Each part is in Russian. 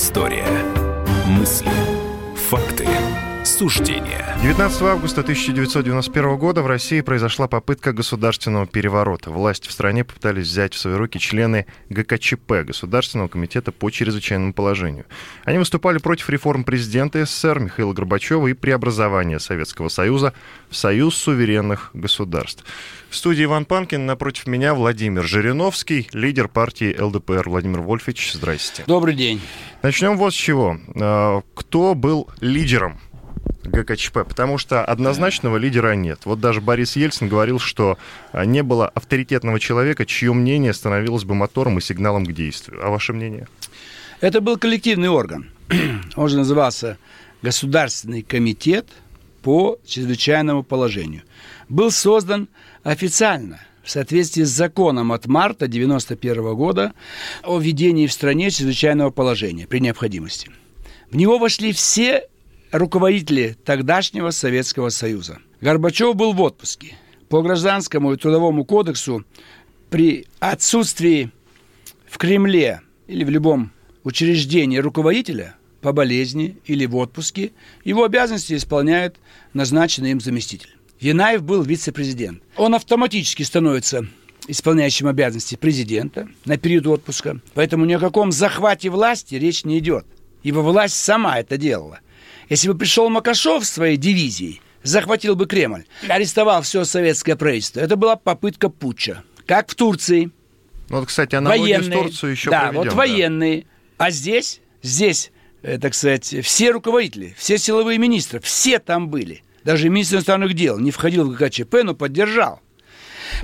Предыстория. Мысли. Факты. Суждения. 19 августа 1991 года в России произошла попытка государственного переворота. Власть в стране попытались взять в свои руки члены ГКЧП, Государственного комитета по чрезвычайному положению. Они выступали против реформ президента СССР Михаила Горбачева и преобразования Советского Союза в Союз суверенных государств. В студии Иван Панкин, напротив меня Владимир Жириновский, лидер партии ЛДПР. Владимир Вольфович, здрасте. Добрый день. Начнем вот с чего. А, кто был лидером ГКЧП, потому что однозначного лидера нет. Вот даже Борис Ельцин говорил, что а, не было авторитетного человека, чье мнение становилось бы мотором и сигналом к действию. А ваше мнение? Это был коллективный орган. Он же назывался Государственный комитет по чрезвычайному положению. Был создан официально в соответствии с законом от марта 1991 года о введении в стране чрезвычайного положения при необходимости. В него вошли все руководители тогдашнего Советского Союза. Горбачев был в отпуске. По гражданскому и трудовому кодексу при отсутствии в Кремле или в любом учреждении руководителя по болезни или в отпуске, его обязанности исполняет назначенный им заместитель. Янаев был вице-президент. Он автоматически становится исполняющим обязанности президента на период отпуска. Поэтому ни о каком захвате власти речь не идет. Ибо власть сама это делала. Если бы пришел Макашов с своей дивизией, захватил бы Кремль, арестовал все советское правительство, это была попытка путча. Как в Турции. Ну, вот, кстати, аналогию военные, с Турцией еще Да, проведем, вот военные. А здесь, здесь, э, так сказать, все руководители, все силовые министры, все там были – даже министр иностранных дел не входил в ГКЧП, но поддержал.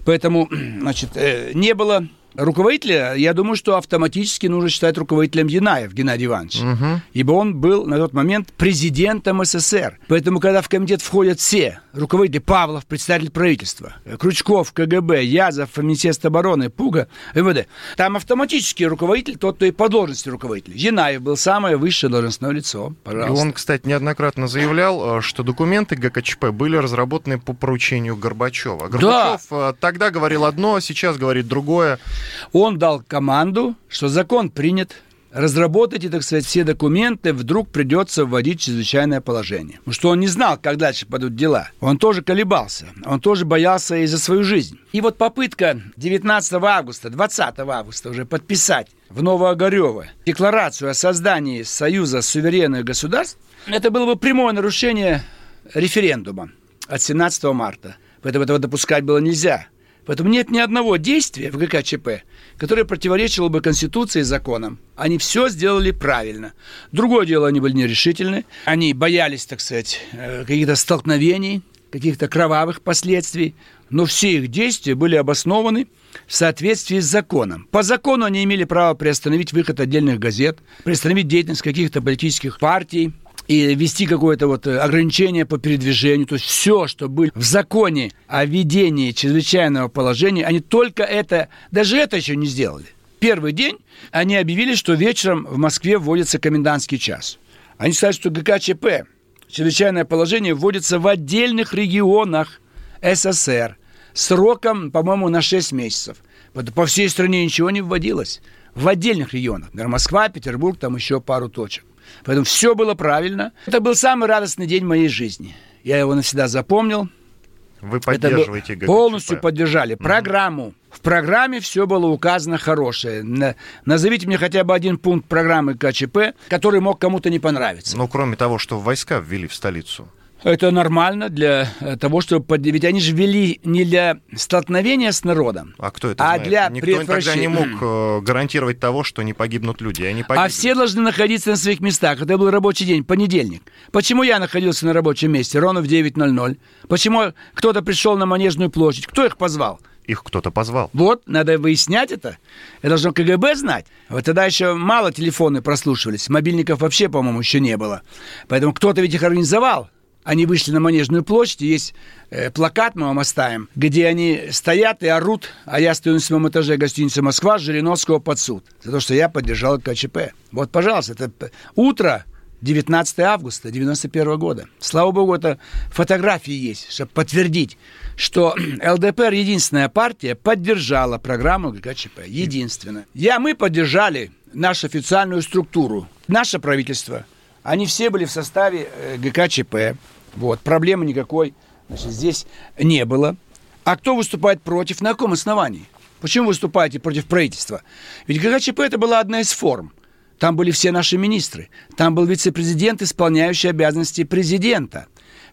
Поэтому, значит, э, не было руководителя, я думаю, что автоматически нужно считать руководителем Янаев Геннадий Иванович. Угу. Ибо он был на тот момент президентом СССР. Поэтому, когда в комитет входят все руководители, Павлов, председатель правительства, Крючков, КГБ, Язов, Министерство обороны, Пуга, МВД, там автоматически руководитель, тот, кто и по должности руководитель. Янаев был самое высшее должностное лицо. Пожалуйста. И он, кстати, неоднократно заявлял, э, что документы ГКЧП были разработаны по поручению Горбачева. Горбачев да. Э, тогда говорил одно, сейчас говорит другое. Он дал команду, что закон принят, разработайте, так сказать, все документы, вдруг придется вводить чрезвычайное положение. Потому что он не знал, как дальше пойдут дела. Он тоже колебался, он тоже боялся и за свою жизнь. И вот попытка 19 августа, 20 августа уже подписать в Новоогарево декларацию о создании Союза суверенных государств, это было бы прямое нарушение референдума от 17 марта. Поэтому этого допускать было нельзя. Поэтому нет ни одного действия в ГКЧП, которое противоречило бы Конституции и законам. Они все сделали правильно. Другое дело, они были нерешительны. Они боялись, так сказать, э, каких-то столкновений, каких-то кровавых последствий. Но все их действия были обоснованы в соответствии с законом. По закону они имели право приостановить выход отдельных газет, приостановить деятельность каких-то политических партий, и ввести какое-то вот э, ограничение по передвижению. То есть все, что было в законе о ведении чрезвычайного положения, они только это, даже это еще не сделали. Первый день они объявили, что вечером в Москве вводится комендантский час. Они сказали, что ГКЧП, чрезвычайное положение, вводится в отдельных регионах СССР сроком, по-моему, на 6 месяцев. По всей стране ничего не вводилось. В отдельных регионах. Например, Москва, Петербург, там еще пару точек. Поэтому все было правильно. Это был самый радостный день моей жизни. Я его навсегда запомнил. Вы поддерживаете ГКЧП? Полностью поддержали. Программу. В программе все было указано хорошее. Назовите мне хотя бы один пункт программы КЧП, который мог кому-то не понравиться. Ну, кроме того, что войска ввели в столицу. Это нормально для э, того, чтобы... Ведь они же ввели не для столкновения с народом, а, кто это а знает? для Никто предотвращения... тогда не мог э, гарантировать того, что не погибнут люди. Они а все должны находиться на своих местах. Это был рабочий день, понедельник. Почему я находился на рабочем месте ровно в 9.00? Почему кто-то пришел на Манежную площадь? Кто их позвал? их кто-то позвал. Вот, надо выяснять это. Это должно КГБ знать. Вот тогда еще мало телефоны прослушивались. Мобильников вообще, по-моему, еще не было. Поэтому кто-то ведь их организовал. Они вышли на Манежную площадь, есть э, плакат, мы вам оставим, где они стоят и орут, а я стою на седьмом этаже гостиницы «Москва» Жириновского под суд за то, что я поддержал КЧП. Вот, пожалуйста, это утро 19 августа 91 года. Слава богу, это фотографии есть, чтобы подтвердить, что ЛДПР единственная партия поддержала программу ГКЧП. Единственная. Я, мы поддержали нашу официальную структуру, наше правительство. Они все были в составе э, ГКЧП. Вот, проблемы никакой значит, здесь не было. А кто выступает против? На каком основании? Почему выступаете против правительства? Ведь ГКЧП это была одна из форм. Там были все наши министры. Там был вице-президент, исполняющий обязанности президента.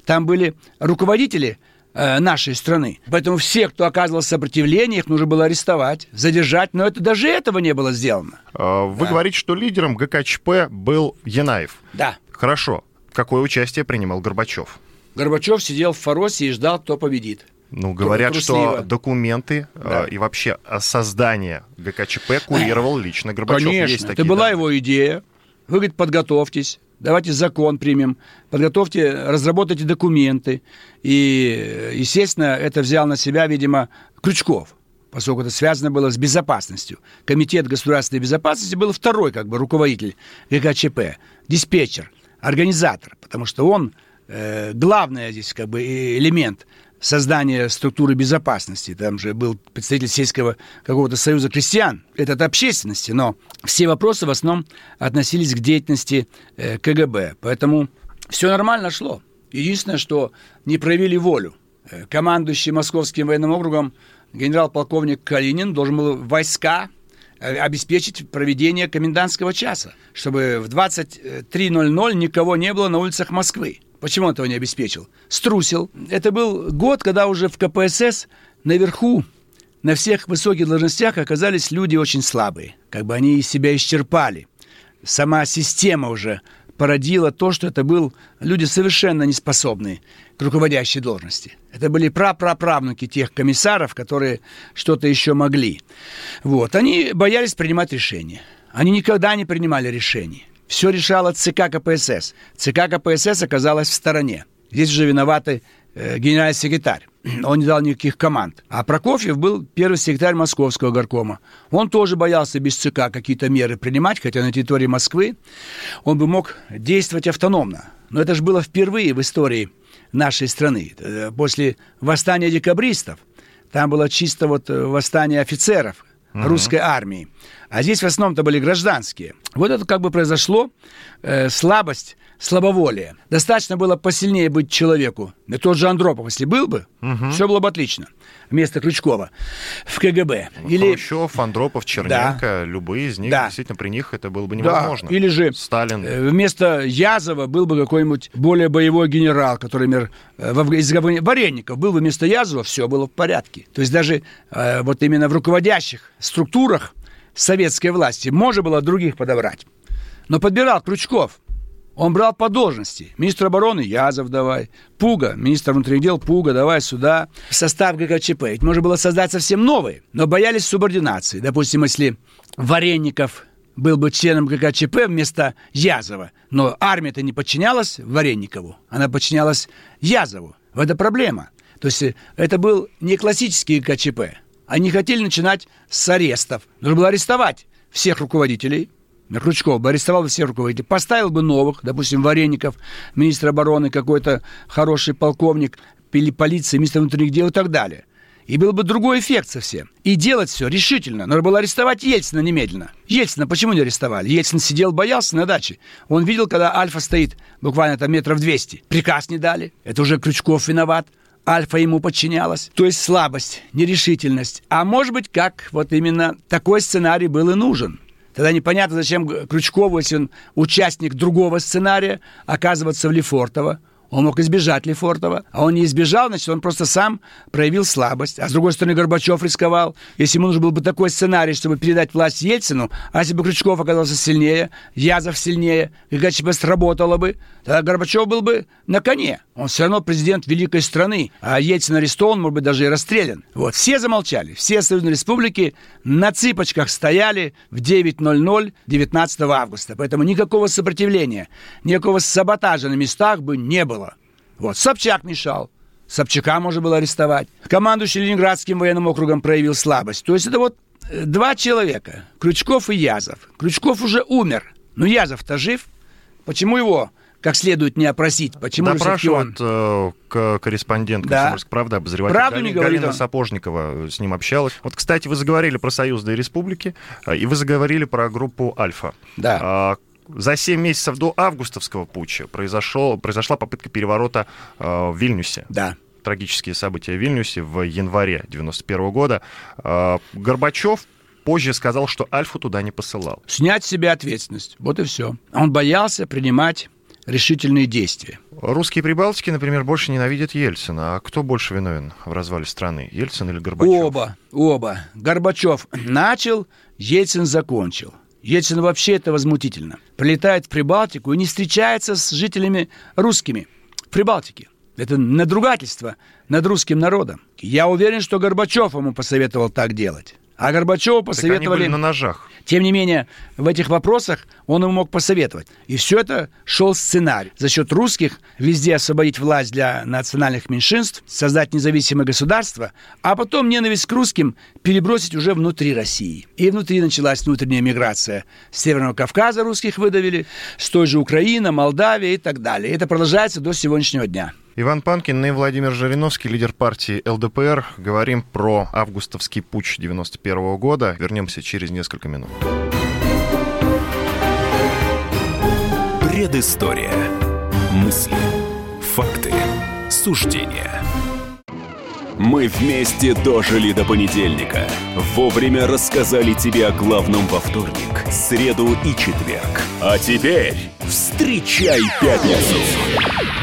Там были руководители э, нашей страны. Поэтому все, кто оказывал сопротивление, их нужно было арестовать, задержать. Но это даже этого не было сделано. А, вы да. говорите, что лидером ГКЧП был Янаев. Да. Хорошо. Какое участие принимал Горбачев? Горбачев сидел в Фаросе и ждал, кто победит. Ну, говорят, Трусливо. что документы э, да. э, и вообще создание ГКЧП курировал лично Горбачев. Конечно, Есть это была данные. его идея. Вы, говорит, подготовьтесь, давайте закон примем, подготовьте, разработайте документы. И, естественно, это взял на себя, видимо, Крючков поскольку это связано было с безопасностью. Комитет государственной безопасности был второй как бы руководитель ГКЧП, диспетчер, организатор, потому что он э, главный здесь как бы элемент создания структуры безопасности. Там же был представитель сельского какого-то союза крестьян. Это от общественности, но все вопросы в основном относились к деятельности э, КГБ. Поэтому все нормально шло. Единственное, что не проявили волю. Э, командующий Московским военным округом генерал-полковник Калинин должен был войска обеспечить проведение комендантского часа, чтобы в 23.00 никого не было на улицах Москвы. Почему он этого не обеспечил? Струсил. Это был год, когда уже в КПСС наверху на всех высоких должностях оказались люди очень слабые. Как бы они себя исчерпали. Сама система уже породила то, что это был люди совершенно неспособные к руководящей должности. Это были прапраправнуки тех комиссаров, которые что-то еще могли. Вот. Они боялись принимать решения. Они никогда не принимали решений. Все решала ЦК КПСС. ЦК КПСС оказалась в стороне. Здесь уже виноваты э, генеральный секретарь. Он не дал никаких команд. А Прокофьев был первый секретарь Московского горкома. Он тоже боялся без ЦК какие-то меры принимать, хотя на территории Москвы он бы мог действовать автономно. Но это же было впервые в истории нашей страны. Э, после восстания декабристов там было чисто вот э, восстание офицеров угу. русской армии. А здесь в основном-то были гражданские. Вот это как бы произошло, э, слабость, слабоволие. Достаточно было посильнее быть человеку. И тот же Андропов, если был бы, угу. все было бы отлично. Вместо Крючкова в КГБ. Ну, Или... Хрущев, Андропов, Черненко, да. любые из них, да. действительно, при них это было бы невозможно. Да. Или же Сталин. Э, вместо Язова был бы какой-нибудь более боевой генерал, который, например, э, из Варенников был бы вместо Язова, все было в порядке. То есть даже э, вот именно в руководящих структурах советской власти. Можно было других подобрать. Но подбирал Крючков. Он брал по должности. Министр обороны Язов давай. Пуга, министр внутренних дел Пуга, давай сюда. Состав ГКЧП. Ведь можно было создать совсем новые. Но боялись субординации. Допустим, если Варенников был бы членом ГКЧП вместо Язова, но армия-то не подчинялась Варенникову, она подчинялась Язову. Это проблема. То есть э, это был не классический ГКЧП, они хотели начинать с арестов. Нужно было арестовать всех руководителей. Крючков бы арестовал всех руководителей, поставил бы новых, допустим, Вареников, министр обороны, какой-то хороший полковник, или полиции, министр внутренних дел и так далее. И был бы другой эффект совсем. И делать все решительно. Нужно было арестовать Ельцина немедленно. Ельцина почему не арестовали? Ельцин сидел, боялся на даче. Он видел, когда Альфа стоит буквально там метров 200. Приказ не дали. Это уже Крючков виноват. Альфа ему подчинялась. То есть слабость, нерешительность. А может быть, как вот именно такой сценарий был и нужен. Тогда непонятно, зачем Крючкову, если он участник другого сценария, оказываться в Лефортово. Он мог избежать Лефортова, а он не избежал, значит, он просто сам проявил слабость. А с другой стороны, Горбачев рисковал. Если ему нужен был бы такой сценарий, чтобы передать власть Ельцину, а если бы Крючков оказался сильнее, Язов сильнее, и ГЧП сработало бы, тогда Горбачев был бы на коне. Он все равно президент великой страны, а Ельцин арестован, может быть, даже и расстрелян. Вот, все замолчали, все союзные республики на цыпочках стояли в 9.00 19 августа. Поэтому никакого сопротивления, никакого саботажа на местах бы не было. Вот, Собчак мешал. Собчака можно было арестовать. Командующий Ленинградским военным округом проявил слабость. То есть это вот э, два человека, Крючков и Язов. Крючков уже умер, но Язов-то жив – Почему его как следует не опросить. Почему Допрашивают он... э, корреспондент да. «Комсомольской правды», обозреватель Правду Галина, не говорит Галина он. Сапожникова с ним общалась. Вот, кстати, вы заговорили про союзные республики, э, и вы заговорили про группу «Альфа». Да. За 7 месяцев до августовского путча произошел, произошла попытка переворота э, в Вильнюсе. Да. Трагические события в Вильнюсе в январе 91 года. Э, Горбачев позже сказал, что Альфу туда не посылал. Снять с себя ответственность. Вот и все. Он боялся принимать решительные действия. Русские Прибалтики, например, больше ненавидят Ельцина. А кто больше виновен в развале страны? Ельцин или Горбачев? Оба, оба. Горбачев начал, Ельцин закончил. Ельцин вообще это возмутительно. Прилетает в Прибалтику и не встречается с жителями русскими в Прибалтике. Это надругательство над русским народом. Я уверен, что Горбачев ему посоветовал так делать. А Горбачеву посоветовали... на ножах. Тем не менее, в этих вопросах он ему мог посоветовать. И все это шел сценарий. За счет русских везде освободить власть для национальных меньшинств, создать независимое государство, а потом ненависть к русским перебросить уже внутри России. И внутри началась внутренняя миграция. С Северного Кавказа русских выдавили, с той же Украины, Молдавии и так далее. Это продолжается до сегодняшнего дня. Иван Панкин и Владимир Жириновский, лидер партии ЛДПР. Говорим про августовский путч 91 года. Вернемся через несколько минут. Предыстория. Мысли, факты, суждения. Мы вместе дожили до понедельника. Вовремя рассказали тебе о главном во вторник, среду и четверг. А теперь встречай пятницу.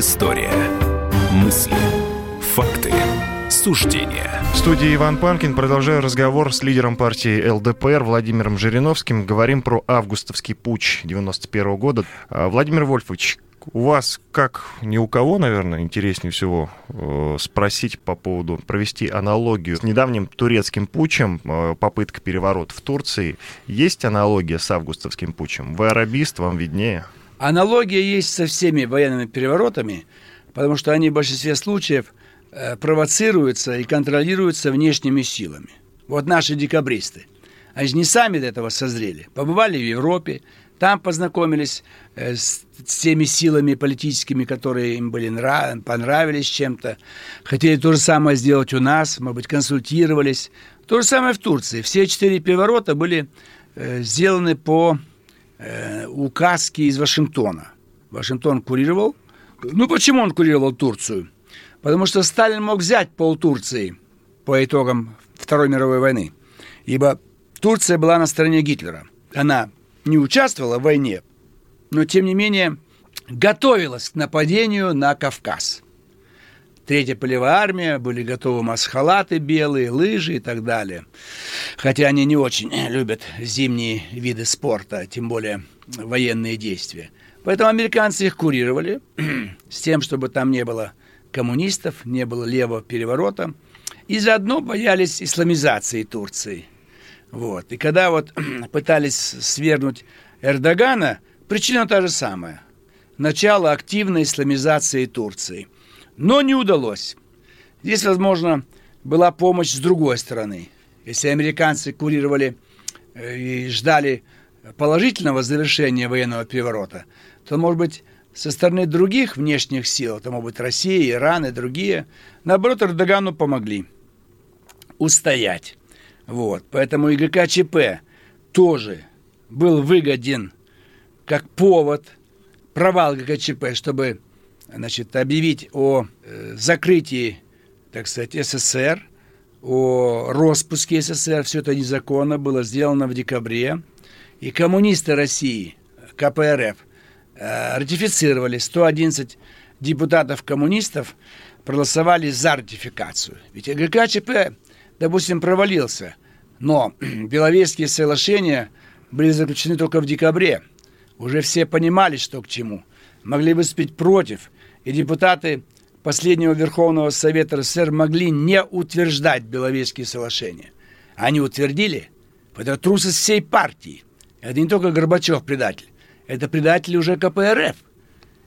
Предыстория. Мысли, факты, суждения. В студии Иван Панкин. Продолжаю разговор с лидером партии ЛДПР Владимиром Жириновским. Говорим про августовский путч 91 года. А, Владимир Вольфович, у вас, как ни у кого, наверное, интереснее всего э, спросить по поводу, провести аналогию с недавним турецким путчем, э, попытка переворота в Турции. Есть аналогия с августовским путчем? Вы арабист, вам виднее. Аналогия есть со всеми военными переворотами, потому что они в большинстве случаев э, провоцируются и контролируются внешними силами. Вот наши декабристы. Они не сами до этого созрели. Побывали в Европе, там познакомились э, с, с теми силами политическими, которые им были нрав... понравились чем-то. Хотели то же самое сделать у нас, может быть, консультировались. То же самое в Турции. Все четыре переворота были э, сделаны по э, указки из Вашингтона. Вашингтон курировал. Ну, почему он курировал Турцию? Потому что Сталин мог взять пол Турции по итогам Второй мировой войны. Ибо Турция была на стороне Гитлера. Она не участвовала в войне, но, тем не менее, готовилась к нападению на Кавказ. Третья полевая армия, были готовы масхалаты белые, лыжи и так далее. Хотя они не очень любят зимние виды спорта, тем более военные действия. Поэтому американцы их курировали с тем, чтобы там не было коммунистов, не было левого переворота. И заодно боялись исламизации Турции. Вот. И когда вот пытались свергнуть Эрдогана, причина та же самая. Начало активной исламизации Турции. Но не удалось. Здесь, возможно, была помощь с другой стороны. Если американцы курировали э, и ждали положительного завершения военного переворота, то, может быть, со стороны других внешних сил, это, может быть, Россия, Иран и другие, наоборот, Эрдогану помогли устоять. Вот. Поэтому ГКЧП тоже был выгоден как повод, провал ГКЧП, чтобы значит, объявить о э, закрытии, так сказать, СССР, о распуске СССР. Все это незаконно было сделано в декабре. И коммунисты России, КПРФ, э, ратифицировали 111 депутатов-коммунистов проголосовали за ратификацию. Ведь ГКЧП, допустим, провалился, Но Беловежские соглашения были заключены только в декабре. Уже все понимали, что к чему. Могли выступить против. И депутаты последнего Верховного Совета РСФСР могли не утверждать Беловежские соглашения. Они утвердили. Это трусость всей партии. Это не только Горбачев предатель. Это предатели уже КПРФ.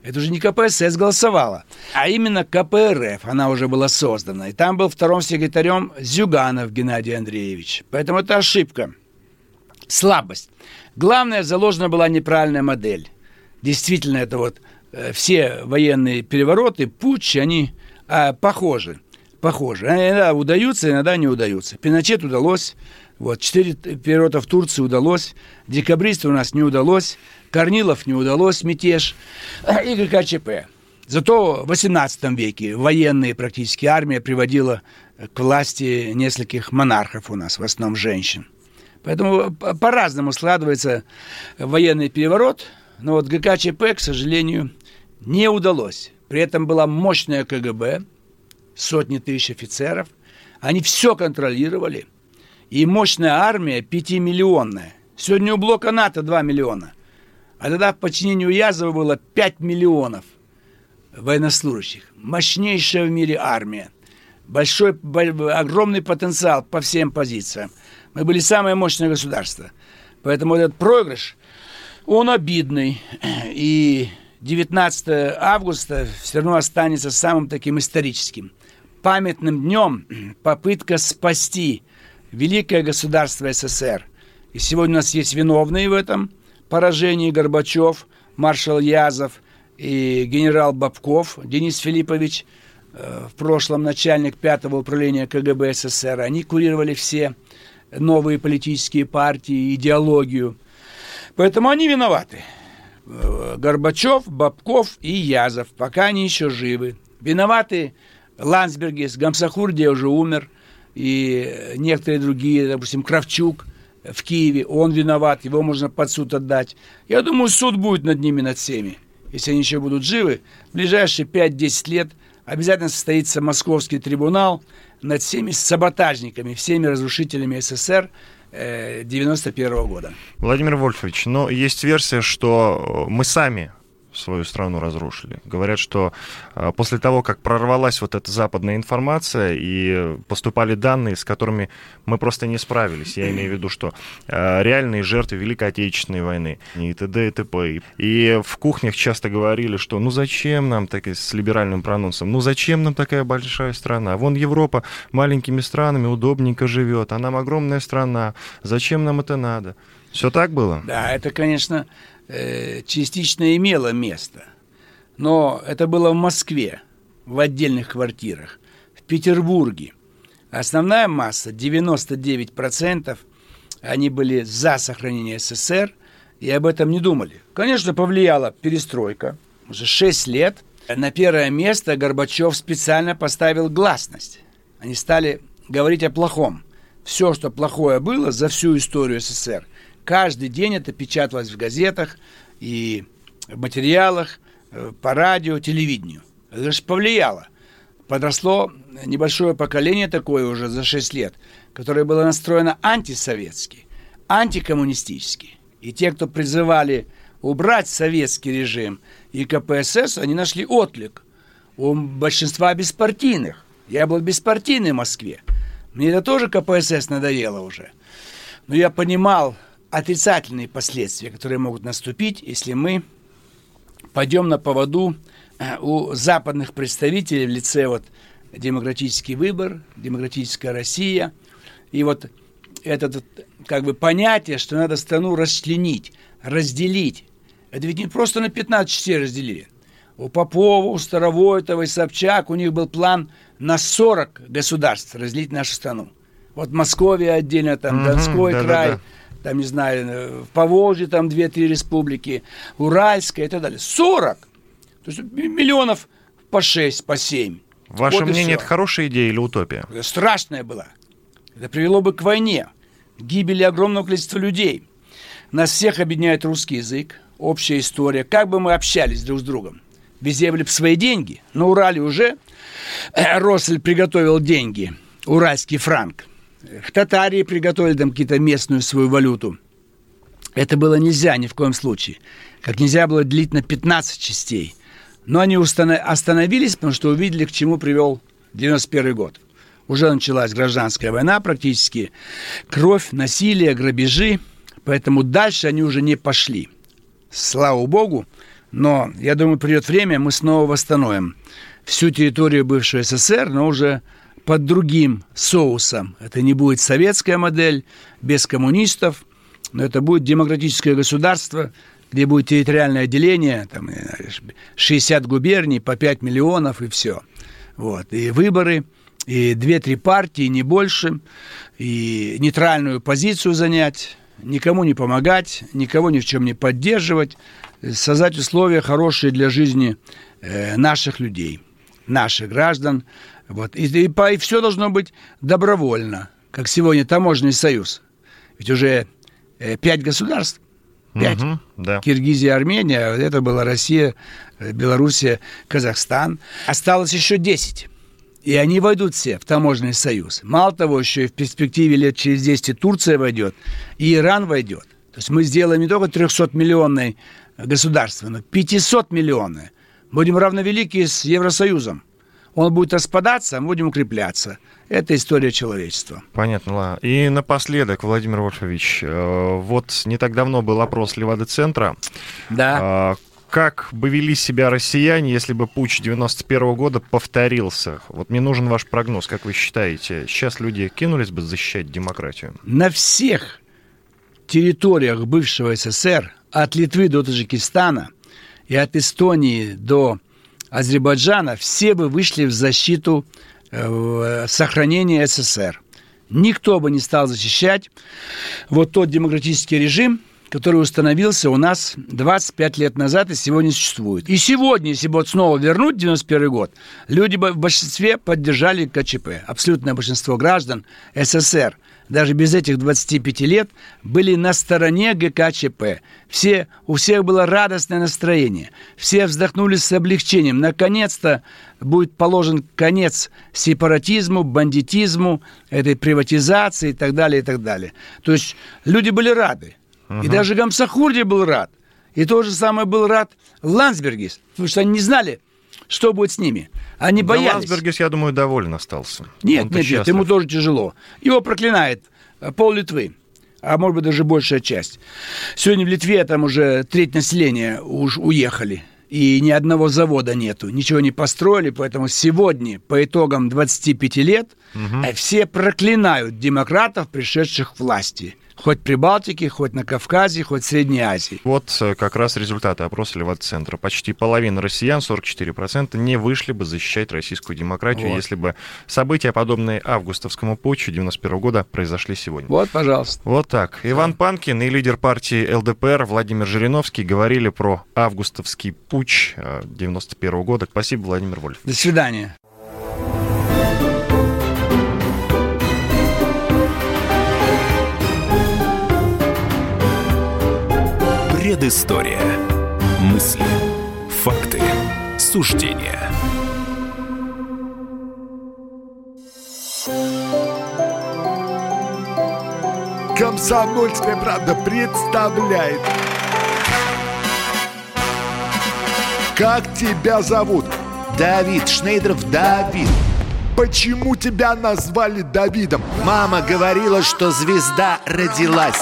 Это уже не КПСС голосовала, а именно КПРФ. Она уже была создана. И там был вторым секретарем Зюганов Геннадий Андреевич. Поэтому это ошибка. Слабость. Главное, заложена была неправильная модель. Действительно, это вот все военные перевороты, путчи, они э, похожи. Похожи. Иногда удаются, иногда не удаются. Пиночет удалось. Вот, четыре переворота в Турции удалось. Декабристы у нас не удалось. Корнилов не удалось, мятеж. И ГКЧП. Зато в XVIII веке военные практически армия приводила к власти нескольких монархов у нас, в основном женщин. Поэтому по-разному складывается военный переворот, но вот ГКЧП, к сожалению, не удалось. При этом была мощная КГБ, сотни тысяч офицеров. Они все контролировали. И мощная армия пятимиллионная. Сегодня у блока НАТО 2 миллиона. А тогда в подчинении у Язова было 5 миллионов военнослужащих. Мощнейшая в мире армия. Большой, огромный потенциал по всем позициям. Мы были самое мощное государство. Поэтому этот проигрыш, он обидный. И 19 августа все равно останется самым таким историческим. Памятным днем попытка спасти великое государство СССР. И сегодня у нас есть виновные в этом поражении Горбачев, маршал Язов и генерал Бабков Денис Филиппович, э, в прошлом начальник пятого управления КГБ СССР. Они курировали все новые политические партии, идеологию. Поэтому они виноваты. Горбачев, Бабков и Язов, пока они еще живы. Виноваты Ландсбергес, Гамсахурдия уже умер, и некоторые другие, допустим, Кравчук в Киеве, он виноват, его можно под суд отдать. Я думаю, суд будет над ними, над всеми. Если они еще будут живы, в ближайшие 5-10 лет обязательно состоится Московский трибунал, над всеми саботажниками, всеми разрушителями СССР 91 э, года. Владимир Вольфович, но есть версия, что мы сами свою страну разрушили. Говорят, что а, после того, как прорвалась вот эта западная информация и поступали данные, с которыми мы просто не справились, я имею в виду, что а, реальные жертвы Великой Отечественной войны и т.д. и т.п. И в кухнях часто говорили, что ну зачем нам так с либеральным прононсом, ну зачем нам такая большая страна? Вон Европа маленькими странами удобненько живет, а нам огромная страна, зачем нам это надо? Все так было? Да, это, конечно, Э, частично имело место. Но это было в Москве, в отдельных квартирах, в Петербурге. Основная масса, 99%, они были за сохранение СССР и об этом не думали. Конечно, повлияла перестройка. Уже 6 лет. На первое место Горбачев специально поставил гласность. Они стали говорить о плохом. Все, что плохое было за всю историю СССР, Каждый день это печаталось в газетах и в материалах, э, по радио, телевидению. Это же повлияло. Подросло небольшое поколение такое уже за 6 лет, которое было настроено антисоветски, антикоммунистически. И те, кто призывали убрать советский режим и КПСС, они нашли отклик у большинства беспартийных. Я был беспартийный в Москве. Мне это тоже КПСС надоело уже. Но я понимал отрицательные последствия, которые могут наступить, если мы пойдем на поводу э, у западных представителей в лице вот демократический выбор, демократическая Россия. И вот это как бы понятие, что надо страну расчленить, разделить. Это ведь не просто на 15 частей разделили. У Попова, у Старовойтова и Собчак у них был план на 40 государств разделить нашу страну. Вот Московия отдельно, там угу, Донской да, край, да, да там, не знаю, в Поволжье там 2-3 республики, Уральская и так далее. 40! То есть миллионов по 6, по 7. Ваше вот мнение, это хорошая идея или утопия? Это страшная была. Это привело бы к войне, к гибели огромного количества людей. Нас всех объединяет русский язык, общая история. Как бы мы общались друг с другом? Везде были бы свои деньги. На Урале уже э, Росль приготовил деньги. Уральский франк. В Татарии приготовили там какие-то местную свою валюту. Это было нельзя ни в коем случае. Как нельзя было делить на 15 частей. Но они остановились, потому что увидели, к чему привел 91 год. Уже началась гражданская война практически. Кровь, насилие, грабежи. Поэтому дальше они уже не пошли. Слава богу. Но, я думаю, придет время, мы снова восстановим всю территорию бывшего СССР, но уже под другим соусом. Это не будет советская модель, без коммунистов, но это будет демократическое государство, где будет территориальное отделение, там, 60 губерний, по 5 миллионов и все. Вот. И выборы, и две-три партии, не больше, и нейтральную позицию занять, никому не помогать, никого ни в чем не поддерживать, создать условия хорошие для жизни э, наших людей, наших граждан. Вот. И, и, и все должно быть добровольно, как сегодня таможенный союз. Ведь уже э, пять государств, пять. Угу, да. Киргизия, Армения, это была Россия, э, Белоруссия, Казахстан. Осталось еще десять. И они войдут все в таможенный союз. Мало того, еще и в перспективе лет через 10 Турция войдет, и Иран войдет. То есть мы сделаем не только 300-миллионное государство, но 500-миллионное. Будем равновелики с Евросоюзом. Он будет распадаться, а мы будем укрепляться. Это история человечества. Понятно, ладно. И напоследок, Владимир Вольфович, э, вот не так давно был опрос Левады-центра. Да. А, как бы вели себя россияне, если бы путь 91 года повторился? Вот мне нужен ваш прогноз, как вы считаете, сейчас люди кинулись бы защищать демократию? На всех территориях бывшего СССР, от Литвы до Таджикистана и от Эстонии до Азербайджана, все бы вышли в защиту э, сохранения СССР. Никто бы не стал защищать вот тот демократический режим – который установился у нас 25 лет назад и сегодня существует. И сегодня, если бы вот снова вернуть 91 год, люди бы в большинстве поддержали КЧП. Абсолютное большинство граждан СССР даже без этих 25 лет, были на стороне ГКЧП. Все, у всех было радостное настроение. Все вздохнули с облегчением. Наконец-то будет положен конец сепаратизму, бандитизму, этой приватизации и так далее, и так далее. То есть люди были рады. И даже Гамсахурди был рад. И то же самое был рад Ландсбергис, потому что они не знали, что будет с ними. Они боялись. Да Ландсбергис, я думаю, доволен остался. Нет, нет, нет, ему тоже тяжело. Его проклинает э, пол Литвы, а может быть даже большая часть. Сегодня в Литве там уже треть населения уж уехали. И ни одного завода нету, ничего не построили, поэтому сегодня, по итогам 25 лет, угу. все проклинают демократов, пришедших к власти. Хоть при Балтике, хоть на Кавказе, хоть в Средней Азии. Вот э, как раз результаты опроса Левада-центра. Почти половина россиян, 44%, не вышли бы защищать российскую демократию, вот. если бы события, подобные августовскому путчу 91 года, произошли сегодня. Вот, пожалуйста. Вот так. Иван Панкин и лидер партии ЛДПР Владимир Жириновский говорили про августовский путч 91 э, года. Спасибо, Владимир Вольф. До свидания. Предыстория. Мысли, факты, суждения. Комсомольская правда представляет. Как тебя зовут? Давид Шнейдров Давид. Почему тебя назвали Давидом? Мама говорила, что звезда родилась.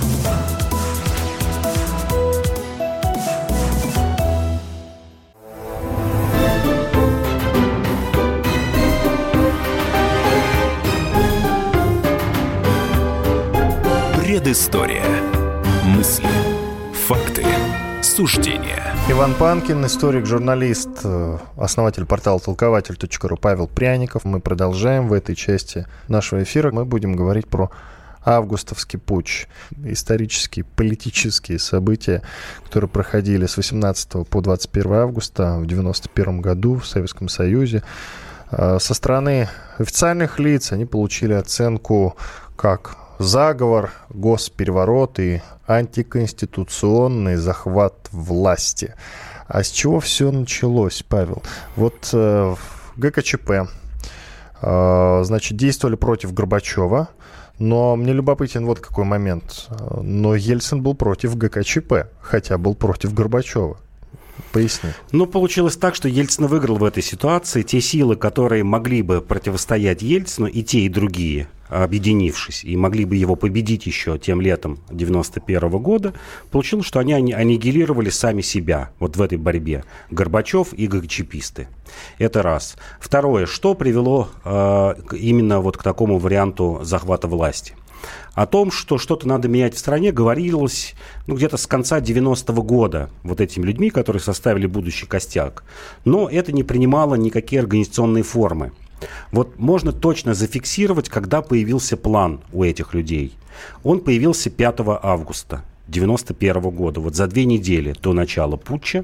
Предыстория. Мысли, факты, суждения. Иван Панкин, историк, журналист, э, основатель портала толкователь.ру Павел Пряников. Мы продолжаем в этой части нашего эфира. Мы будем говорить про августовский путч, исторические, политические события, которые проходили с 18 по 21 августа в 91 году в Советском Союзе. А, со стороны официальных лиц они получили оценку как заговор, госпереворот и антиконституционный захват власти. А с чего все началось, Павел? Вот э, ГКЧП, э, значит, действовали против Горбачева, но мне любопытен вот какой момент. Но Ельцин был против ГКЧП, хотя был против Горбачева. Поясни. Ну, получилось так, что Ельцин выиграл в этой ситуации. Те силы, которые могли бы противостоять Ельцину, и те, и другие, объединившись, и могли бы его победить еще тем летом 91 года, получилось, что они аннигилировали сами себя вот в этой борьбе. Горбачев и ГКЧПисты. Это раз. Второе. Что привело э, именно вот к такому варианту захвата власти? О том, что что-то надо менять в стране, говорилось ну, где-то с конца 90-го года вот этими людьми, которые составили будущий костяк. Но это не принимало никакие организационные формы. Вот можно точно зафиксировать, когда появился план у этих людей. Он появился 5 августа 91 года, вот за две недели до начала путча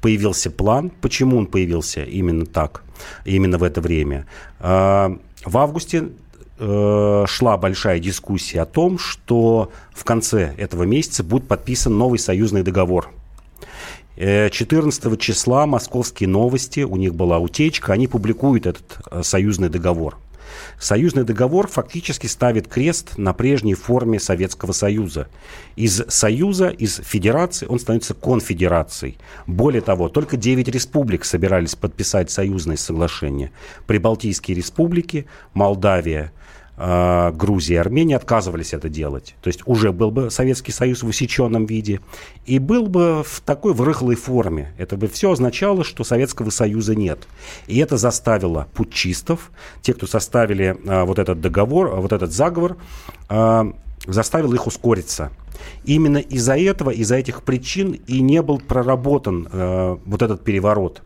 появился план. Почему он появился именно так, именно в это время? А, в августе э, шла большая дискуссия о том, что в конце этого месяца будет подписан новый союзный договор 14 э, числа «Московские новости», у них была утечка, они публикуют этот э, союзный договор. Союзный договор фактически ставит крест на прежней форме Советского Союза. Из Союза, из Федерации он становится конфедерацией. Более того, только 9 республик собирались подписать союзное соглашение. Прибалтийские республики, Молдавия, э, Грузия и Армения отказывались это делать. То есть уже был бы Советский Союз в усеченном виде и был бы в такой в рыхлой форме. Это бы все означало, что Советского Союза нет. И это заставило путчистов, те, кто составили э, вот этот договор, вот этот заговор, э, заставил их ускориться. Именно из-за этого, из-за этих причин и не был проработан э, вот этот переворот.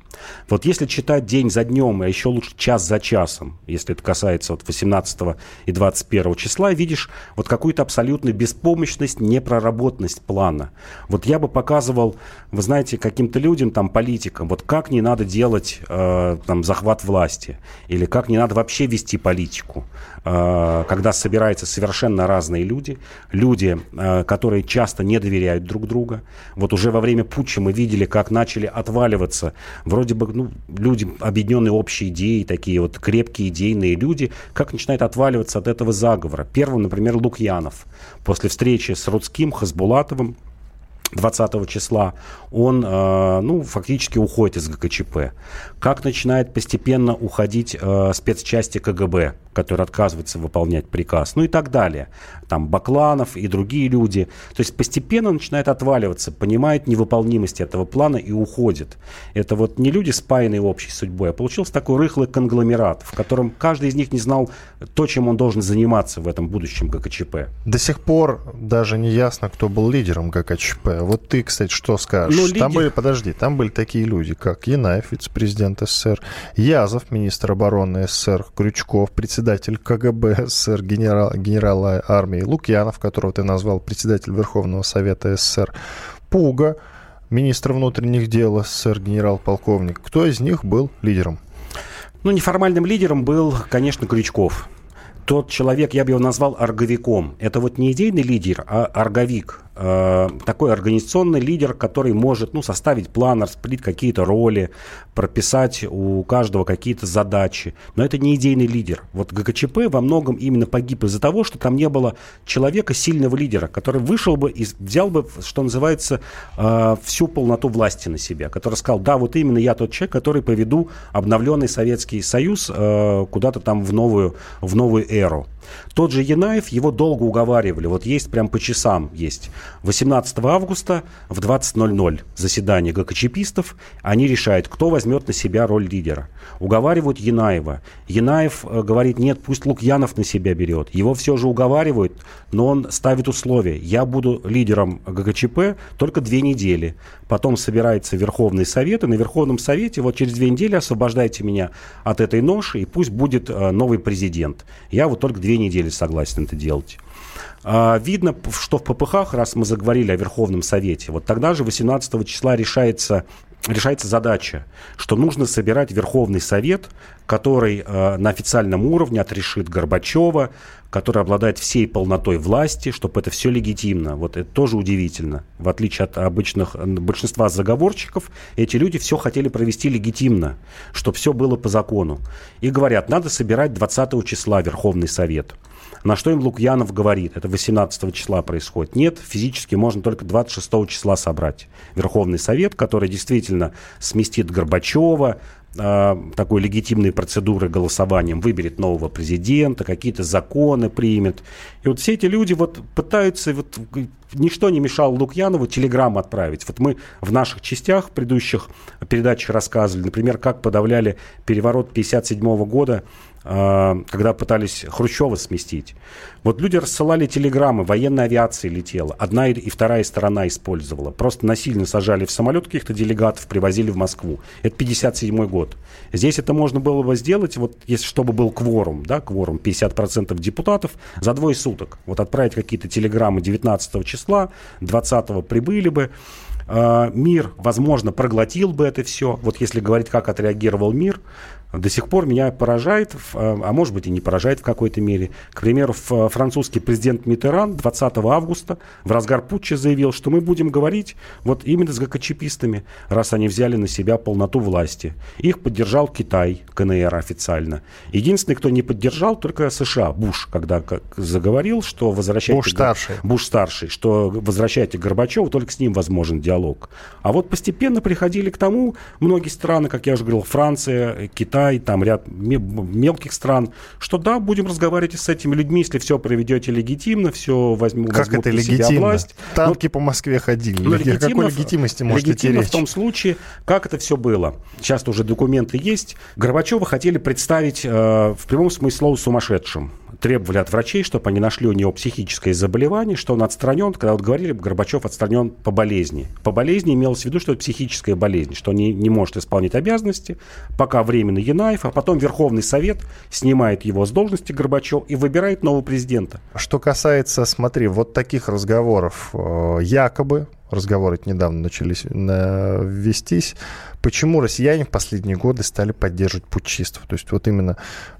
Вот если читать день за днем, а еще лучше час за часом, если это касается вот 18 и 21 числа, видишь вот какую-то абсолютную беспомощность, непроработанность плана. Вот я бы показывал, вы знаете, каким-то людям, там, политикам, вот как не надо делать э, там, захват власти, или как не надо вообще вести политику, э, когда собираются совершенно разные люди, люди, э, которые часто не доверяют друг другу. Вот уже во время путча мы видели, как начали отваливаться вроде бы ну, люди, объединенные общей идеей, такие вот крепкие идейные люди, как начинают отваливаться от этого заговора. Первым, например, Лукьянов. После встречи с Рудским, Хасбулатовым, 20 числа, он э, ну, фактически уходит из ГКЧП. Как начинает постепенно уходить э, спецчасти КГБ, которые отказываются выполнять приказ, ну и так далее. Там Бакланов и другие люди. То есть постепенно начинает отваливаться, понимает невыполнимость этого плана и уходит. Это вот не люди, спаянные общей судьбой, а получился такой рыхлый конгломерат, в котором каждый из них не знал то, чем он должен заниматься в этом будущем ГКЧП. До сих пор даже не ясно, кто был лидером ГКЧП. Вот ты, кстати, что скажешь? Ну, лидер... Там были, подожди, там были такие люди, как Янаев, вице-президент СССР, Язов, министр обороны СССР, Крючков, председатель КГБ СССР, генерал, генерал армии Лукьянов, которого ты назвал председатель Верховного Совета СССР, Пуга, министр внутренних дел СССР, генерал-полковник. Кто из них был лидером? Ну, неформальным лидером был, конечно, Крючков тот человек, я бы его назвал орговиком. Это вот не идейный лидер, а орговик. Э, такой организационный лидер, который может ну, составить план, распределить какие-то роли, прописать у каждого какие-то задачи. Но это не идейный лидер. Вот ГКЧП во многом именно погиб из-за того, что там не было человека, сильного лидера, который вышел бы и взял бы, что называется, э, всю полноту власти на себя, который сказал, да, вот именно я тот человек, который поведу обновленный Советский Союз э, куда-то там в новую, в новую эру. Тот же Янаев, его долго уговаривали, вот есть прям по часам есть. 18 августа в 20.00 заседание ГКЧПистов. Они решают, кто возьмет на себя роль лидера. Уговаривают Янаева. Янаев э, говорит, нет, пусть Лукьянов на себя берет. Его все же уговаривают, но он ставит условия. Я буду лидером ГКЧП только две недели. Потом собирается Верховный Совет, и на Верховном Совете вот через две недели освобождайте меня от этой ноши, и пусть будет э, новый президент. Я вот только две недели согласен это делать. А, видно, что в ППХ, раз мы заговорили о Верховном Совете, вот тогда же 18 числа решается решается задача, что нужно собирать Верховный Совет, который э, на официальном уровне отрешит Горбачева, который обладает всей полнотой власти, чтобы это все легитимно. Вот это тоже удивительно. В отличие от обычных большинства заговорщиков, эти люди все хотели провести легитимно, чтобы все было по закону. И говорят, надо собирать 20 числа Верховный Совет. На что им Лукьянов говорит, это 18 числа происходит. Нет, физически можно только 26 числа собрать Верховный Совет, который действительно сместит Горбачева, э, такой легитимной процедуры голосованием выберет нового президента, какие-то законы примет. И вот все эти люди вот пытаются, вот, ничто не мешало Лукьянову телеграмму отправить. Вот мы в наших частях в предыдущих передачах рассказывали, например, как подавляли переворот 1957 года а, когда пытались Хрущева сместить. Вот люди рассылали телеграммы, военная авиация летела, одна и вторая сторона использовала. Просто насильно сажали в самолет каких-то делегатов, привозили в Москву. Это 57 год. Здесь это можно было бы сделать, вот если чтобы был кворум, да, кворум 50% депутатов за двое суток. Вот отправить какие-то телеграммы 19 числа, 20 прибыли бы. А, мир, возможно, проглотил бы это все. Вот если говорить, как отреагировал мир, до сих пор меня поражает, а, а может быть и не поражает в какой-то мере. К примеру, французский президент Митеран 20 августа в разгар путча заявил, что мы будем говорить вот именно с ГКЧПистами, раз они взяли на себя полноту власти. Их поддержал Китай, КНР официально. Единственный, кто не поддержал, только США, Буш, когда заговорил, что возвращайте... Буш-старший. Буш-старший, что возвращайте Горбачева, только с ним возможен диалог. А вот постепенно приходили к тому многие страны, как я уже говорил, Франция, Китай, там ряд мелких стран, что да, будем разговаривать с этими людьми, если все проведете легитимно, все возьму, как это легитимно? власть. Танки но, по Москве ходили. Но легитимно, какой легитимности может легитимно в том случае, как это все было. Сейчас уже документы есть. Горбачева хотели представить э, в прямом смысле слова сумасшедшим требовали от врачей, чтобы они нашли у него психическое заболевание, что он отстранен, когда вот говорили, Горбачев отстранен по болезни. По болезни имелось в виду, что это психическая болезнь, что он не, не может исполнять обязанности, пока временно Янаев, а потом Верховный Совет снимает его с должности Горбачев и выбирает нового президента. Что касается, смотри, вот таких разговоров, э, якобы разговоры недавно начались вестись, почему россияне в последние годы стали поддерживать путчистов. То есть вот именно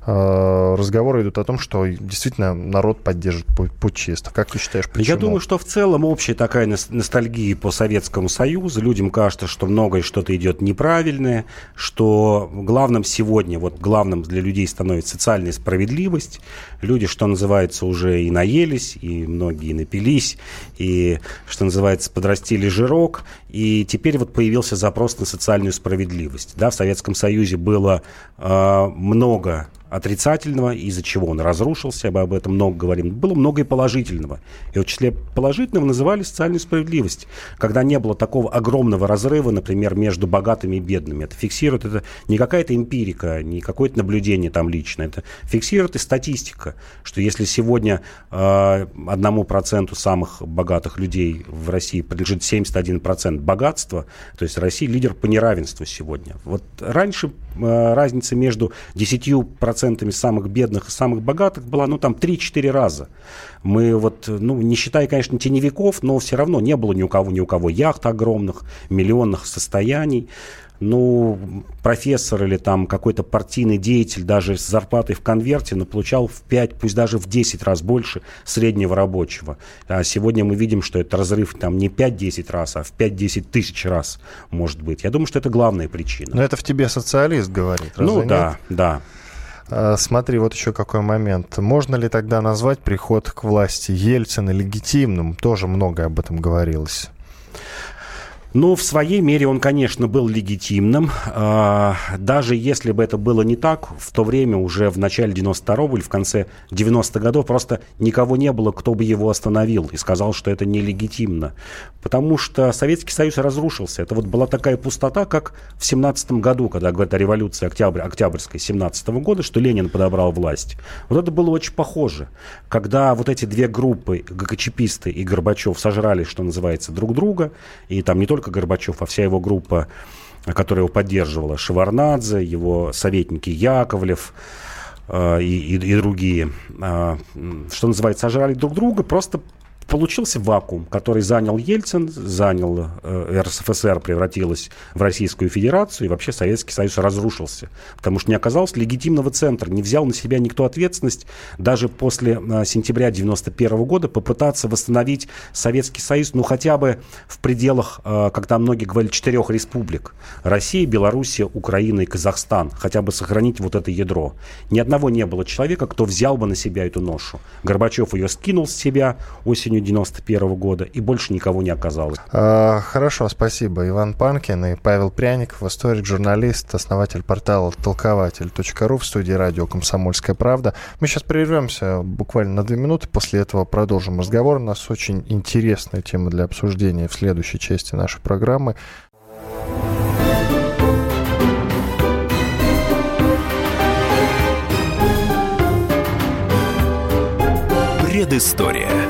э, разговоры идут о том, что действительно народ поддерживает путчистов. Как ты считаешь, почему? Я думаю, что в целом общая такая ностальгия по Советскому Союзу. Людям кажется, что многое что-то идет неправильное, что главным сегодня, вот главным для людей становится социальная справедливость. Люди, что называется, уже и наелись, и многие напились, и, что называется, подрастили жирок. И теперь вот появился запрос на социальную справедливость. Да, в Советском Союзе было э, много отрицательного, из-за чего он разрушился, мы об этом много говорим. Было много и положительного. И в числе положительного называли социальную справедливость, когда не было такого огромного разрыва, например, между богатыми и бедными. Это фиксирует, это не какая-то эмпирика, не какое-то наблюдение там личное, это фиксирует и статистика, что если сегодня э, одному проценту самых богатых людей в России принадлежит 71% богатства, то есть Россия лидер по неравенству сегодня. Вот раньше э, разница между 10% процентами самых бедных и самых богатых была, ну, там, 3-4 раза. Мы вот, ну, не считая, конечно, теневиков, но все равно не было ни у кого, ни у кого яхт огромных, миллионных состояний ну, профессор или там какой-то партийный деятель даже с зарплатой в конверте, но получал в 5, пусть даже в 10 раз больше среднего рабочего. А сегодня мы видим, что это разрыв там не 5-10 раз, а в 5-10 тысяч раз может быть. Я думаю, что это главная причина. Но это в тебе социалист говорит, разве Ну нет? да, да. А, смотри, вот еще какой момент. Можно ли тогда назвать приход к власти Ельцина легитимным? Тоже много об этом говорилось. Ну, в своей мере он, конечно, был легитимным. А, даже если бы это было не так, в то время, уже в начале 92-го или в конце 90-х годов, просто никого не было, кто бы его остановил и сказал, что это нелегитимно. Потому что Советский Союз разрушился. Это вот была такая пустота, как в 17 году, когда говорят о революции октябрь, Октябрьской 17 -го года, что Ленин подобрал власть. Вот это было очень похоже. Когда вот эти две группы, ГКЧПисты и Горбачев, сожрали, что называется, друг друга, и там не только только Горбачев, а вся его группа, которая его поддерживала, Шеварнадзе, его советники Яковлев, э, и, и, и другие, э, что называется, сожрали друг друга, просто получился вакуум, который занял Ельцин, занял э, РСФСР, превратилась в Российскую Федерацию, и вообще Советский Союз разрушился. Потому что не оказалось легитимного центра, не взял на себя никто ответственность даже после э, сентября 91 года попытаться восстановить Советский Союз, ну хотя бы в пределах, э, там многие говорили, четырех республик. Россия, Белоруссия, Украина и Казахстан. Хотя бы сохранить вот это ядро. Ни одного не было человека, кто взял бы на себя эту ношу. Горбачев ее скинул с себя осенью осенью 91 года, и больше никого не оказалось. А, хорошо, спасибо. Иван Панкин и Павел Пряников, историк, журналист, основатель портала толкователь.ру в студии радио «Комсомольская правда». Мы сейчас прервемся буквально на две минуты, после этого продолжим разговор. У нас очень интересная тема для обсуждения в следующей части нашей программы. Предыстория.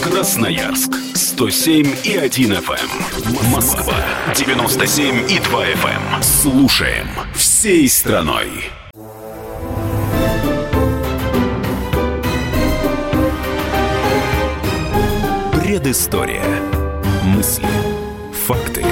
Красноярск 107 и 1 FM. Эм. Москва 97 и 2 FM. Эм. Слушаем всей страной. Предыстория. Мысли. Факты.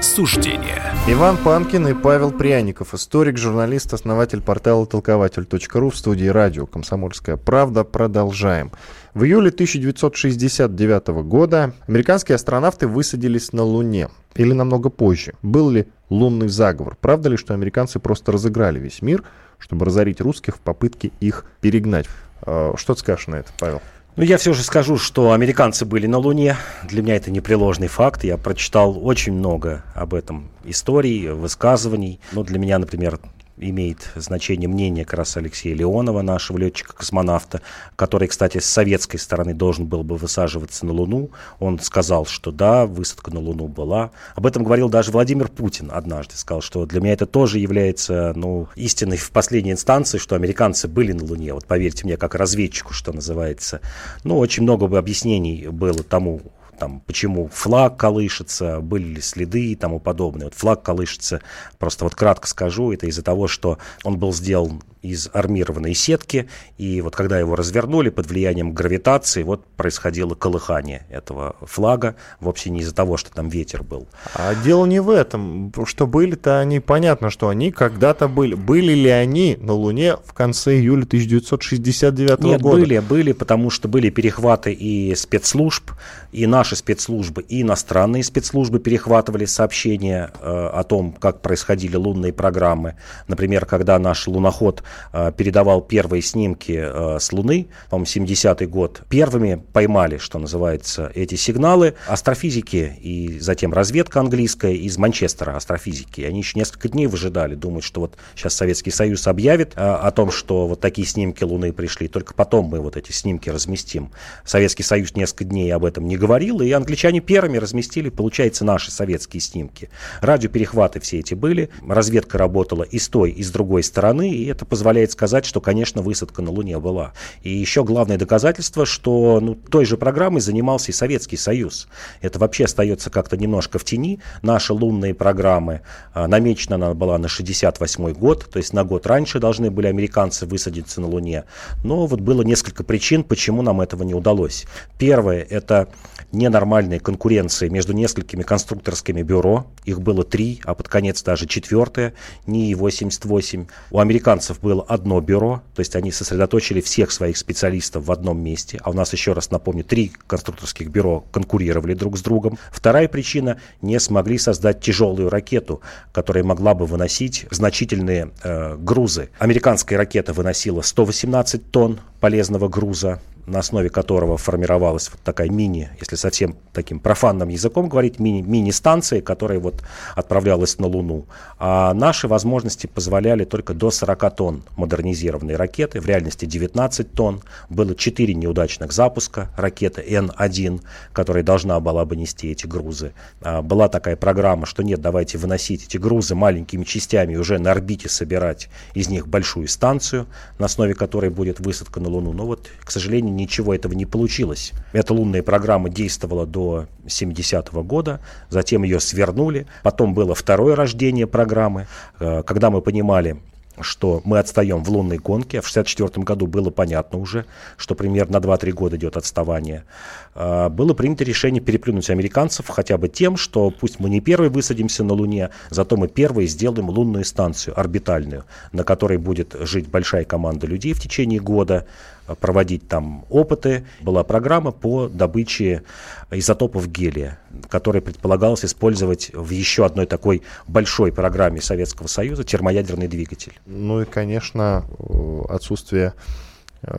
Суждения. Иван Панкин и Павел Пряников, историк, журналист, основатель портала толкователь.ру в студии радио «Комсомольская правда». Продолжаем. В июле 1969 года американские астронавты высадились на Луне. Или намного позже. Был ли лунный заговор? Правда ли, что американцы просто разыграли весь мир, чтобы разорить русских в попытке их перегнать? А, что ты скажешь на это, Павел? Ну, я все же скажу, что американцы были на Луне. Для меня это непреложный факт. Я прочитал очень много об этом историй, высказываний. Ну, для меня, например, имеет значение мнение как раз Алексея Леонова, нашего летчика-космонавта, который, кстати, с советской стороны должен был бы высаживаться на Луну. Он сказал, что да, высадка на Луну была. Об этом говорил даже Владимир Путин однажды. Сказал, что для меня это тоже является ну, истиной в последней инстанции, что американцы были на Луне. Вот поверьте мне, как разведчику, что называется. Ну, очень много бы объяснений было тому, там, почему флаг колышется, были ли следы и тому подобное. Вот флаг колышется, просто вот кратко скажу, это из-за того, что он был сделан из армированной сетки, и вот когда его развернули под влиянием гравитации, вот происходило колыхание этого флага, вовсе не из-за того, что там ветер был. А дело не в этом, что были-то они, понятно, что они когда-то были. Были ли они на Луне в конце июля 1969 Нет, года? были, были, потому что были перехваты и спецслужб, и наши спецслужбы, и иностранные спецслужбы перехватывали сообщения э, о том, как происходили лунные программы. Например, когда наш луноход передавал первые снимки э, с Луны, по-моему, 70-й год. Первыми поймали, что называется, эти сигналы астрофизики и затем разведка английская из Манчестера астрофизики. Они еще несколько дней выжидали, думают, что вот сейчас Советский Союз объявит э, о том, что вот такие снимки Луны пришли, только потом мы вот эти снимки разместим. Советский Союз несколько дней об этом не говорил, и англичане первыми разместили, получается, наши советские снимки. Радиоперехваты все эти были, разведка работала и с той, и с другой стороны, и это позволило позволяет сказать, что, конечно, высадка на Луне была. И еще главное доказательство, что ну, той же программой занимался и Советский Союз. Это вообще остается как-то немножко в тени. Наши лунные программы, а, намечена она была на 68 год, то есть на год раньше должны были американцы высадиться на Луне. Но вот было несколько причин, почему нам этого не удалось. Первое – это ненормальная конкуренция между несколькими конструкторскими бюро. Их было три, а под конец даже четвертое, НИИ-88. У американцев было одно бюро, то есть они сосредоточили всех своих специалистов в одном месте. А у нас, еще раз напомню, три конструкторских бюро конкурировали друг с другом. Вторая причина – не смогли создать тяжелую ракету, которая могла бы выносить значительные э, грузы. Американская ракета выносила 118 тонн полезного груза, на основе которого формировалась вот такая мини, если совсем таким профанным языком говорить, мини, мини-станция, которая вот отправлялась на Луну. А наши возможности позволяли только до 40 тонн модернизированной ракеты, в реальности 19 тонн. Было 4 неудачных запуска ракеты Н-1, которая должна была бы нести эти грузы. А, была такая программа, что нет, давайте выносить эти грузы маленькими частями уже на орбите собирать из них большую станцию, на основе которой будет высадка на Луну. Но вот, к сожалению, ничего этого не получилось. Эта лунная программа действовала до 70-го года, затем ее свернули. Потом было второе рождение программы, э, когда мы понимали, что мы отстаем в лунной гонке. В 1964 году было понятно уже, что примерно на 2-3 года идет отставание. А, было принято решение переплюнуть американцев хотя бы тем, что пусть мы не первые высадимся на Луне, зато мы первые сделаем лунную станцию орбитальную, на которой будет жить большая команда людей в течение года, проводить там опыты. Была программа по добыче изотопов гелия, который предполагалось использовать в еще одной такой большой программе Советского Союза термоядерный двигатель. Ну и, конечно, отсутствие Э,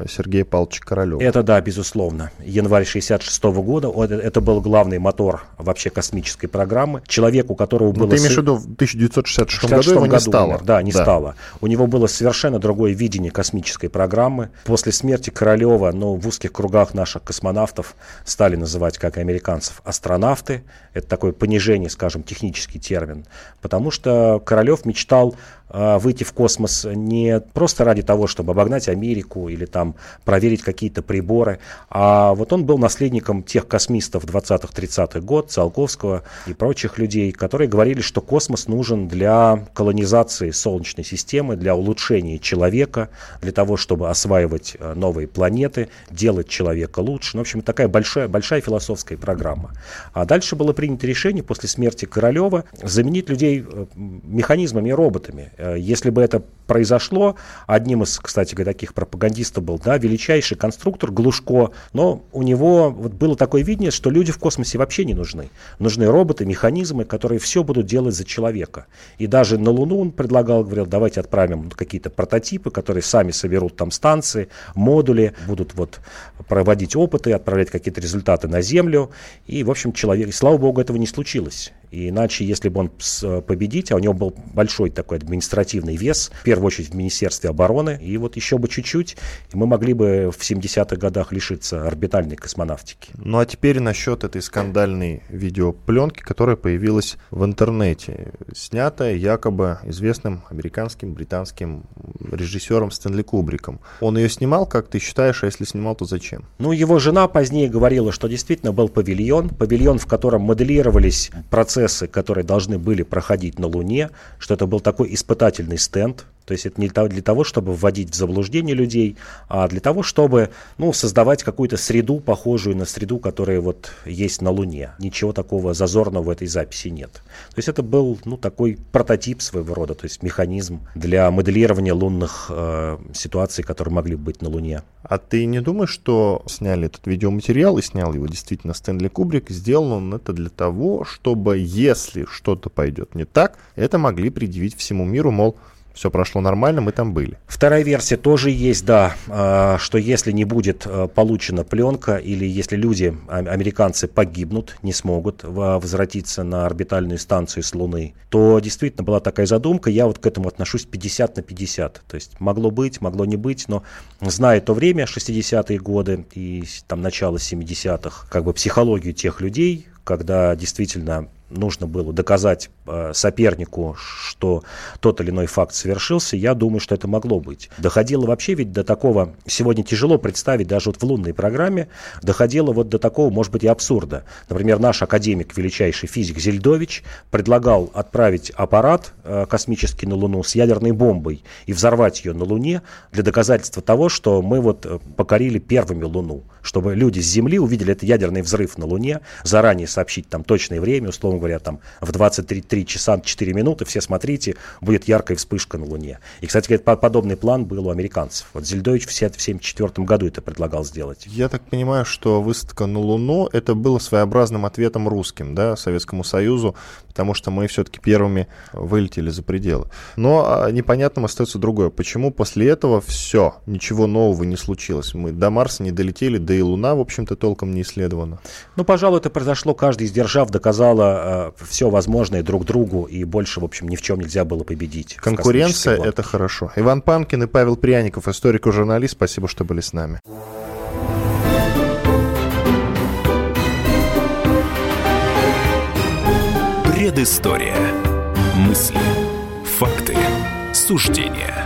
Сергея Павловича Королева. Это да, безусловно. Январь 66 года, это был главный мотор вообще космической программы. Человек, у которого было... Ну, ты имеешь в виду в 1966 году его не стало? Умер, да, не да. стало. У него было совершенно другое видение космической программы. После смерти Королева, ну, в узких кругах наших космонавтов стали называть, как и американцев, астронавты. Это такое понижение, скажем, технический термин. Потому что Королев мечтал выйти в космос не просто ради того, чтобы обогнать Америку или там проверить какие-то приборы, а вот он был наследником тех космистов 20-30-х год, Циолковского и прочих людей, которые говорили, что космос нужен для колонизации Солнечной системы, для улучшения человека, для того, чтобы осваивать э, новые планеты, делать человека лучше. Ну, в общем, такая большая, большая философская программа. А дальше было принято решение после смерти Королева заменить людей э, механизмами роботами. Э, если бы это произошло, одним из, кстати говоря, таких пропагандистов был, да, величайший конструктор Глушко, но у него вот было такое видение, что люди в космосе вообще не нужны. Нужны роботы, механизмы, которые все будут делать за человека. И даже на Луну он предлагал, говорил, давайте отправим какие-то прототипы, которые сами соберут там станции, модули, будут вот проводить опыты, отправлять какие-то результаты на Землю. И, в общем, человек, и слава богу, этого не случилось. И иначе, если бы он победить, а у него был большой такой административный вес, в первую очередь в Министерстве обороны, и вот еще бы чуть-чуть, и мы могли бы в 70-х годах лишиться орбитальной космонавтики. Ну а теперь насчет этой скандальной видеопленки, которая появилась в интернете, снятая якобы известным американским, британским режиссером Стэнли Кубриком. Он ее снимал, как ты считаешь, а если снимал, то зачем? Ну, его жена позднее говорила, что действительно был павильон, павильон, в котором моделировались процессы которые должны были проходить на Луне, что это был такой испытательный стенд, то есть это не для того, чтобы вводить в заблуждение людей, а для того, чтобы ну, создавать какую-то среду, похожую на среду, которая вот есть на Луне. Ничего такого зазорного в этой записи нет. То есть это был ну, такой прототип своего рода, то есть механизм для моделирования лунных э, ситуаций, которые могли быть на Луне. А ты не думаешь, что сняли этот видеоматериал и снял его действительно Стэнли Кубрик, сделал он это для того, чтобы если что-то пойдет не так, это могли предъявить всему миру, мол, все прошло нормально, мы там были. Вторая версия тоже есть, да, а, что если не будет а, получена пленка или если люди, американцы, погибнут, не смогут возвратиться на орбитальную станцию с Луны, то действительно была такая задумка, я вот к этому отношусь 50 на 50. То есть могло быть, могло не быть, но зная то время, 60-е годы и там начало 70-х, как бы психологию тех людей, когда действительно нужно было доказать э, сопернику, что тот или иной факт совершился, я думаю, что это могло быть. Доходило вообще ведь до такого, сегодня тяжело представить даже вот в лунной программе, доходило вот до такого, может быть, и абсурда. Например, наш академик, величайший физик Зельдович, предлагал отправить аппарат э, космический на Луну с ядерной бомбой и взорвать ее на Луне для доказательства того, что мы вот э, покорили первыми Луну, чтобы люди с Земли увидели этот ядерный взрыв на Луне, заранее сообщить там точное время, условно говоря, там в 23 часа 4 минуты, все смотрите, будет яркая вспышка на Луне. И, кстати подобный план был у американцев. Вот Зельдович в 1974 году это предлагал сделать. Я так понимаю, что высадка на Луну это было своеобразным ответом русским, да, Советскому Союзу, потому что мы все-таки первыми вылетели за пределы. Но а, непонятным остается другое. Почему после этого все, ничего нового не случилось? Мы до Марса не долетели, да и Луна, в общем-то, толком не исследована. Ну, пожалуй, это произошло, каждый из держав доказала э, все возможное друг другу, и больше, в общем, ни в чем нельзя было победить. Конкуренция — это хорошо. Иван Панкин и Павел Пряников, историк и журналист, спасибо, что были с нами. Предыстория. Мысли. Факты. Суждения.